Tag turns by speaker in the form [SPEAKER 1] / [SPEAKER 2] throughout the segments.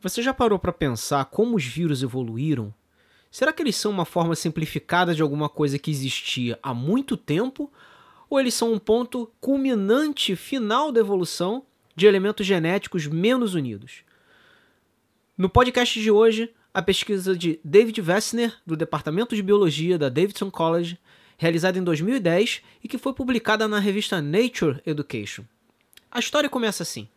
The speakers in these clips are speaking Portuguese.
[SPEAKER 1] Você já parou para pensar como os vírus evoluíram? Será que eles são uma forma simplificada de alguma coisa que existia há muito tempo? Ou eles são um ponto culminante final da evolução de elementos genéticos menos unidos? No podcast de hoje, a pesquisa de David Wessner, do Departamento de Biologia da Davidson College, realizada em 2010 e que foi publicada na revista Nature Education. A história começa assim.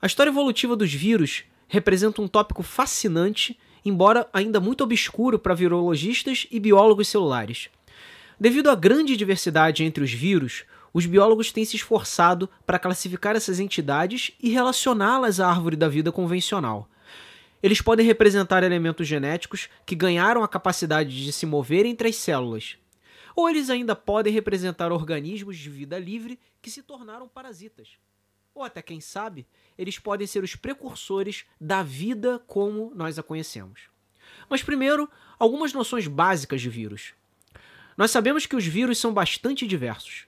[SPEAKER 1] A história evolutiva dos vírus representa um tópico fascinante, embora ainda muito obscuro para virologistas e biólogos celulares. Devido à grande diversidade entre os vírus, os biólogos têm se esforçado para classificar essas entidades e relacioná-las à árvore da vida convencional. Eles podem representar elementos genéticos que ganharam a capacidade de se mover entre as células. Ou eles ainda podem representar organismos de vida livre que se tornaram parasitas. Ou até, quem sabe, eles podem ser os precursores da vida como nós a conhecemos. Mas primeiro, algumas noções básicas de vírus. Nós sabemos que os vírus são bastante diversos.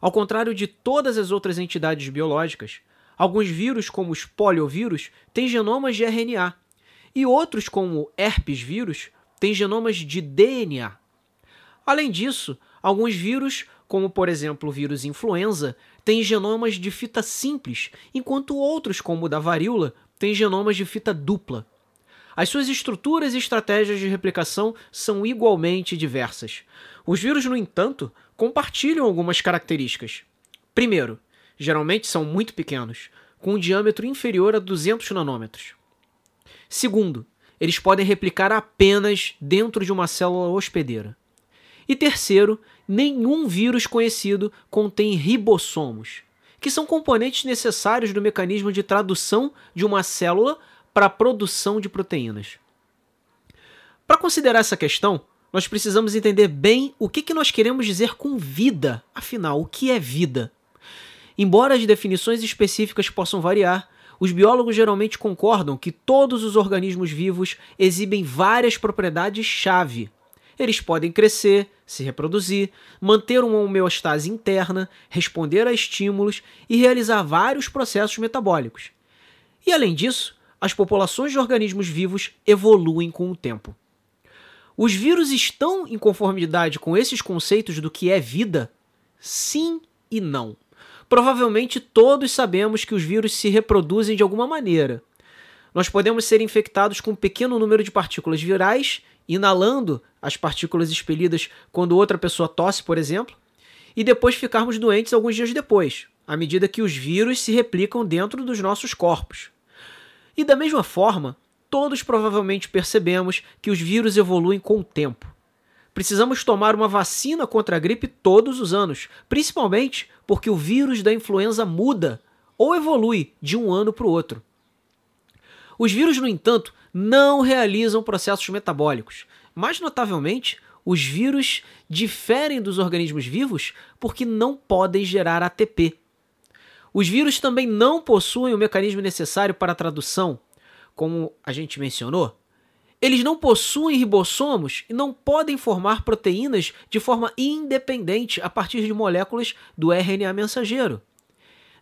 [SPEAKER 1] Ao contrário de todas as outras entidades biológicas, alguns vírus, como os poliovírus, têm genomas de RNA, e outros, como herpes vírus, têm genomas de DNA. Além disso, alguns vírus, como por exemplo o vírus influenza, têm genomas de fita simples, enquanto outros, como o da varíola, têm genomas de fita dupla. As suas estruturas e estratégias de replicação são igualmente diversas. Os vírus, no entanto, compartilham algumas características. Primeiro, geralmente são muito pequenos, com um diâmetro inferior a 200 nanômetros. Segundo, eles podem replicar apenas dentro de uma célula hospedeira. E terceiro, nenhum vírus conhecido contém ribossomos, que são componentes necessários do mecanismo de tradução de uma célula para a produção de proteínas. Para considerar essa questão, nós precisamos entender bem o que, que nós queremos dizer com vida. Afinal, o que é vida? Embora as definições específicas possam variar, os biólogos geralmente concordam que todos os organismos vivos exibem várias propriedades-chave eles podem crescer, se reproduzir, manter uma homeostase interna, responder a estímulos e realizar vários processos metabólicos. E além disso, as populações de organismos vivos evoluem com o tempo. Os vírus estão em conformidade com esses conceitos do que é vida? Sim e não. Provavelmente todos sabemos que os vírus se reproduzem de alguma maneira. Nós podemos ser infectados com um pequeno número de partículas virais inalando as partículas expelidas quando outra pessoa tosse, por exemplo, e depois ficarmos doentes alguns dias depois, à medida que os vírus se replicam dentro dos nossos corpos. E da mesma forma, todos provavelmente percebemos que os vírus evoluem com o tempo. Precisamos tomar uma vacina contra a gripe todos os anos, principalmente porque o vírus da influenza muda ou evolui de um ano para o outro. Os vírus, no entanto, não realizam processos metabólicos. Mais notavelmente, os vírus diferem dos organismos vivos porque não podem gerar ATP. Os vírus também não possuem o mecanismo necessário para a tradução, como a gente mencionou. Eles não possuem ribossomos e não podem formar proteínas de forma independente a partir de moléculas do RNA mensageiro.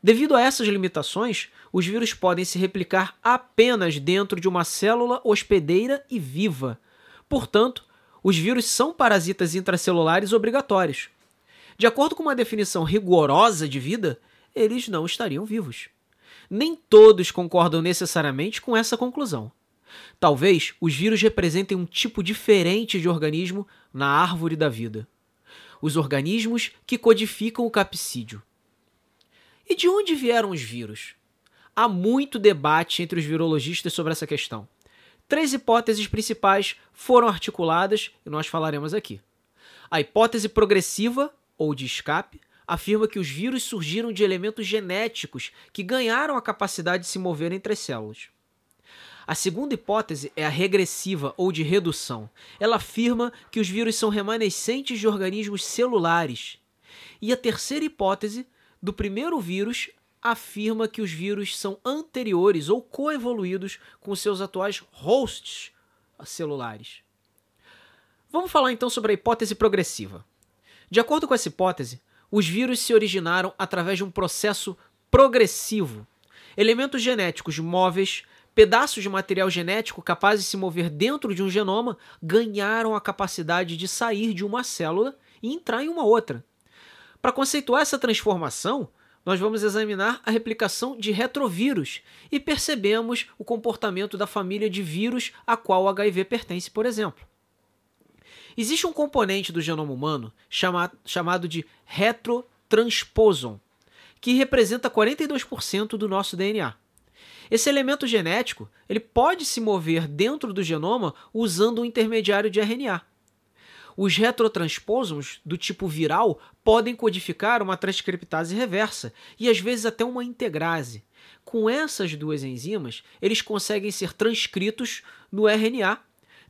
[SPEAKER 1] Devido a essas limitações, os vírus podem se replicar apenas dentro de uma célula hospedeira e viva. Portanto, os vírus são parasitas intracelulares obrigatórios. De acordo com uma definição rigorosa de vida, eles não estariam vivos. Nem todos concordam necessariamente com essa conclusão. Talvez os vírus representem um tipo diferente de organismo na árvore da vida. Os organismos que codificam o capsídeo. E de onde vieram os vírus? Há muito debate entre os virologistas sobre essa questão. Três hipóteses principais foram articuladas e nós falaremos aqui. A hipótese progressiva, ou de escape, afirma que os vírus surgiram de elementos genéticos que ganharam a capacidade de se mover entre as células. A segunda hipótese é a regressiva ou de redução. Ela afirma que os vírus são remanescentes de organismos celulares. E a terceira hipótese do primeiro vírus afirma que os vírus são anteriores ou coevoluídos com seus atuais hosts celulares. Vamos falar então sobre a hipótese progressiva. De acordo com essa hipótese, os vírus se originaram através de um processo progressivo. Elementos genéticos móveis Pedaços de material genético capazes de se mover dentro de um genoma ganharam a capacidade de sair de uma célula e entrar em uma outra. Para conceituar essa transformação, nós vamos examinar a replicação de retrovírus e percebemos o comportamento da família de vírus a qual o HIV pertence, por exemplo. Existe um componente do genoma humano chama, chamado de retrotransposon, que representa 42% do nosso DNA. Esse elemento genético ele pode se mover dentro do genoma usando um intermediário de RNA. Os retrotransposons do tipo viral podem codificar uma transcriptase reversa e às vezes até uma integrase. Com essas duas enzimas, eles conseguem ser transcritos no RNA,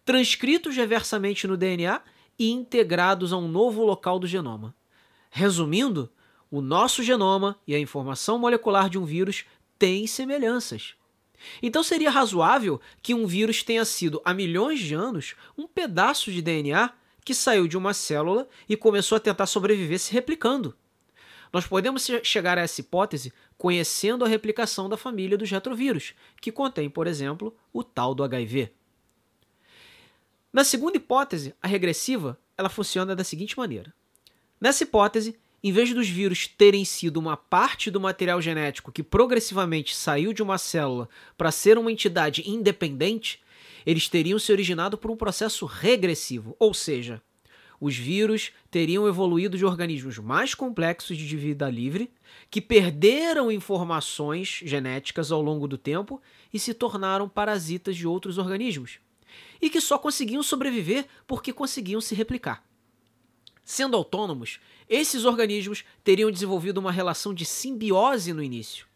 [SPEAKER 1] transcritos reversamente no DNA e integrados a um novo local do genoma. Resumindo, o nosso genoma e a informação molecular de um vírus têm semelhanças. Então seria razoável que um vírus tenha sido, há milhões de anos, um pedaço de DNA que saiu de uma célula e começou a tentar sobreviver se replicando. Nós podemos chegar a essa hipótese conhecendo a replicação da família dos retrovírus, que contém, por exemplo, o tal do HIV. Na segunda hipótese, a regressiva, ela funciona da seguinte maneira. Nessa hipótese, em vez dos vírus terem sido uma parte do material genético que progressivamente saiu de uma célula para ser uma entidade independente, eles teriam se originado por um processo regressivo, ou seja, os vírus teriam evoluído de organismos mais complexos de vida livre, que perderam informações genéticas ao longo do tempo e se tornaram parasitas de outros organismos, e que só conseguiam sobreviver porque conseguiam se replicar. Sendo autônomos, esses organismos teriam desenvolvido uma relação de simbiose no início.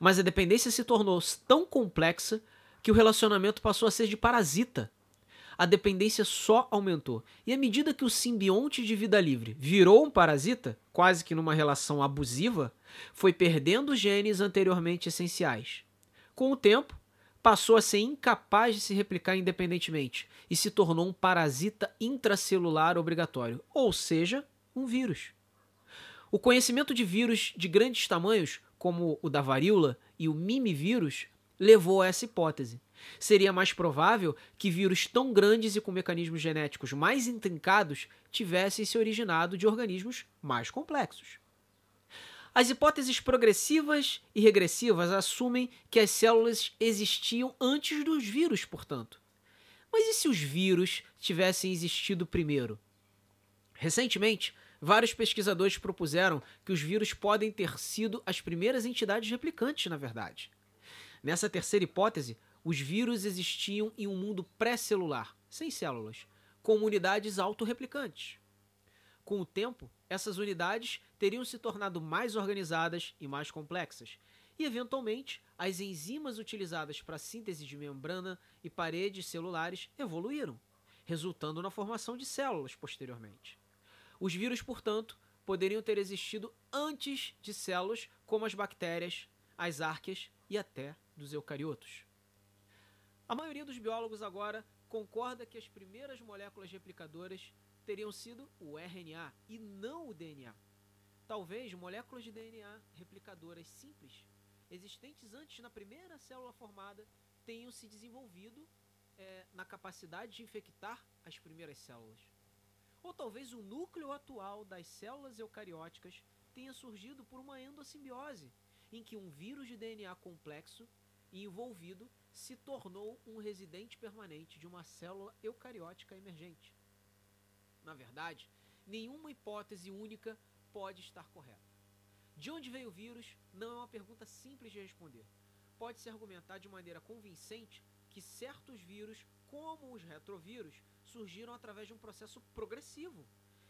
[SPEAKER 1] Mas a dependência se tornou tão complexa que o relacionamento passou a ser de parasita. A dependência só aumentou. E à medida que o simbionte de vida livre virou um parasita, quase que numa relação abusiva, foi perdendo genes anteriormente essenciais. Com o tempo, passou a ser incapaz de se replicar independentemente e se tornou um parasita intracelular obrigatório, ou seja, um vírus. O conhecimento de vírus de grandes tamanhos, como o da varíola e o mimivírus, levou a essa hipótese. Seria mais provável que vírus tão grandes e com mecanismos genéticos mais intrincados tivessem se originado de organismos mais complexos. As hipóteses progressivas e regressivas assumem que as células existiam antes dos vírus, portanto. Mas e se os vírus tivessem existido primeiro? Recentemente, vários pesquisadores propuseram que os vírus podem ter sido as primeiras entidades replicantes, na verdade. Nessa terceira hipótese, os vírus existiam em um mundo pré-celular, sem células, com unidades autorreplicantes. Com o tempo, essas unidades teriam se tornado mais organizadas e mais complexas, e eventualmente as enzimas utilizadas para a síntese de membrana e paredes celulares evoluíram, resultando na formação de células posteriormente. Os vírus, portanto, poderiam ter existido antes de células como as bactérias, as árqueas e até dos eucariotos. A maioria dos biólogos agora concorda que as primeiras moléculas replicadoras teriam sido o RNA e não o DNA. Talvez moléculas de DNA replicadoras simples, existentes antes na primeira célula formada, tenham se desenvolvido é, na capacidade de infectar as primeiras células. Ou talvez o núcleo atual das células eucarióticas tenha surgido por uma endossimbiose, em que um vírus de DNA complexo e envolvido se tornou um residente permanente de uma célula eucariótica emergente. Na verdade, nenhuma hipótese única pode estar correta. De onde veio o vírus não é uma pergunta simples de responder. Pode-se argumentar de maneira convincente que certos vírus, como os retrovírus, surgiram através de um processo progressivo.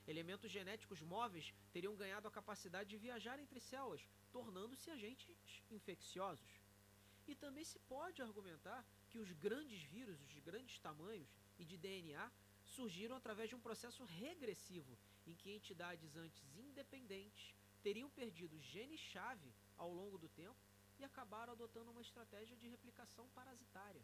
[SPEAKER 1] Elementos genéticos móveis teriam ganhado a capacidade de viajar entre células, tornando-se agentes infecciosos. E também se pode argumentar que os grandes vírus, os de grandes tamanhos e de DNA, surgiram através de um processo regressivo, em que entidades antes independentes teriam perdido genes-chave ao longo do tempo e acabaram adotando uma estratégia de replicação parasitária.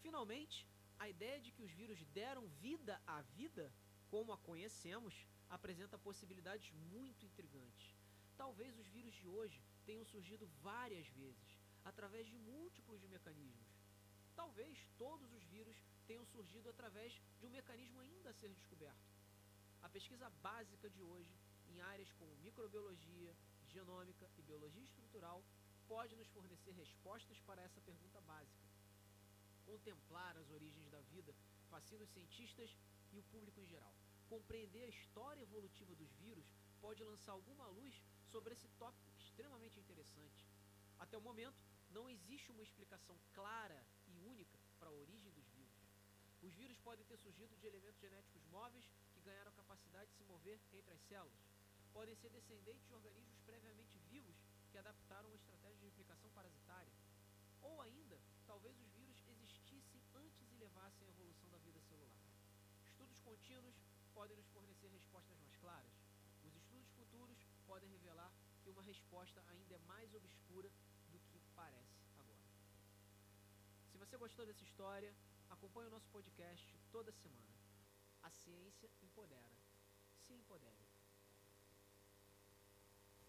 [SPEAKER 1] Finalmente, a ideia de que os vírus deram vida à vida, como a conhecemos, apresenta possibilidades muito intrigantes. Talvez os vírus de hoje tenham surgido várias vezes, através de múltiplos de mecanismos. Talvez todos os vírus tenham surgido através de um mecanismo ainda a ser descoberto. A pesquisa básica de hoje, em áreas como microbiologia, genômica e biologia estrutural, pode nos fornecer respostas para essa pergunta básica. Contemplar as origens da vida fascina os cientistas e o público em geral. Compreender a história evolutiva dos vírus pode lançar alguma luz sobre esse tópico extremamente interessante. Até o momento, não existe uma explicação clara e única para a origem dos vírus. Os vírus podem ter surgido de elementos genéticos móveis que ganharam capacidade de se mover entre as células. Podem ser descendentes de organismos previamente vivos que adaptaram uma estratégia de replicação parasitária. Ou ainda, talvez os vírus existissem antes e levassem à evolução da vida celular. Estudos contínuos podem nos fornecer respostas mais claras. Os estudos futuros podem revelar que uma resposta ainda é mais obscura você gostou dessa história, acompanhe o nosso podcast toda semana. A ciência empodera. Se empodere.